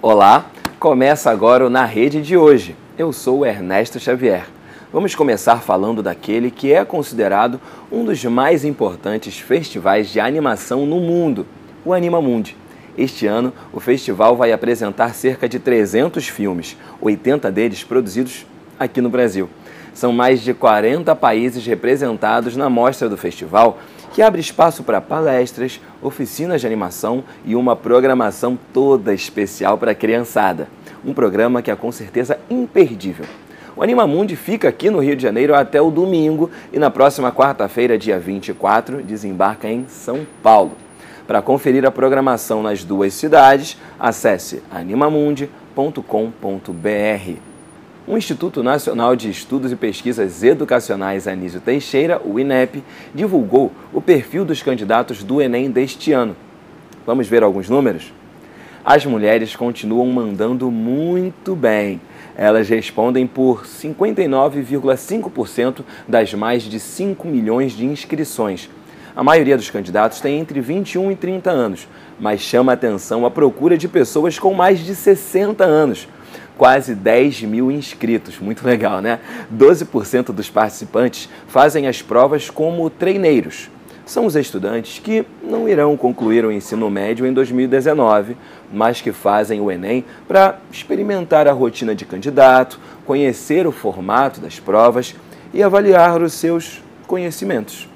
Olá, começa agora o Na Rede de hoje. Eu sou Ernesto Xavier. Vamos começar falando daquele que é considerado um dos mais importantes festivais de animação no mundo, o Anima Mundi. Este ano, o festival vai apresentar cerca de 300 filmes, 80 deles produzidos aqui no Brasil. São mais de 40 países representados na mostra do festival, que abre espaço para palestras, oficinas de animação e uma programação toda especial para a criançada. Um programa que é com certeza imperdível. O Animamundi fica aqui no Rio de Janeiro até o domingo e na próxima quarta-feira, dia 24, desembarca em São Paulo. Para conferir a programação nas duas cidades, acesse animamundi.com.br. O Instituto Nacional de Estudos e Pesquisas Educacionais Anísio Teixeira, o INEP, divulgou o perfil dos candidatos do Enem deste ano. Vamos ver alguns números? As mulheres continuam mandando muito bem. Elas respondem por 59,5% das mais de 5 milhões de inscrições. A maioria dos candidatos tem entre 21 e 30 anos, mas chama atenção a procura de pessoas com mais de 60 anos quase 10 mil inscritos. Muito legal, né? 12% dos participantes fazem as provas como treineiros. São os estudantes que não irão concluir o ensino médio em 2019, mas que fazem o Enem para experimentar a rotina de candidato, conhecer o formato das provas e avaliar os seus conhecimentos.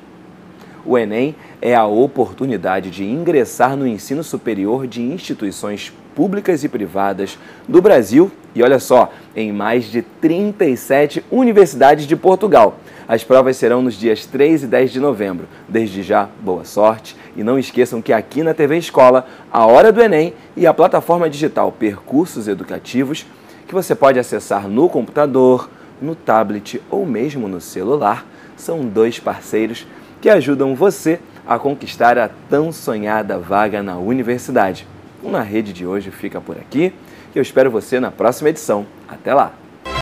O Enem é a oportunidade de ingressar no ensino superior de instituições públicas e privadas do Brasil e olha só, em mais de 37 universidades de Portugal. As provas serão nos dias 3 e 10 de novembro. Desde já, boa sorte e não esqueçam que aqui na TV Escola, a Hora do Enem e a plataforma digital Percursos Educativos, que você pode acessar no computador, no tablet ou mesmo no celular, são dois parceiros que ajudam você a conquistar a tão sonhada vaga na universidade. O Na Rede de hoje fica por aqui e eu espero você na próxima edição. Até lá!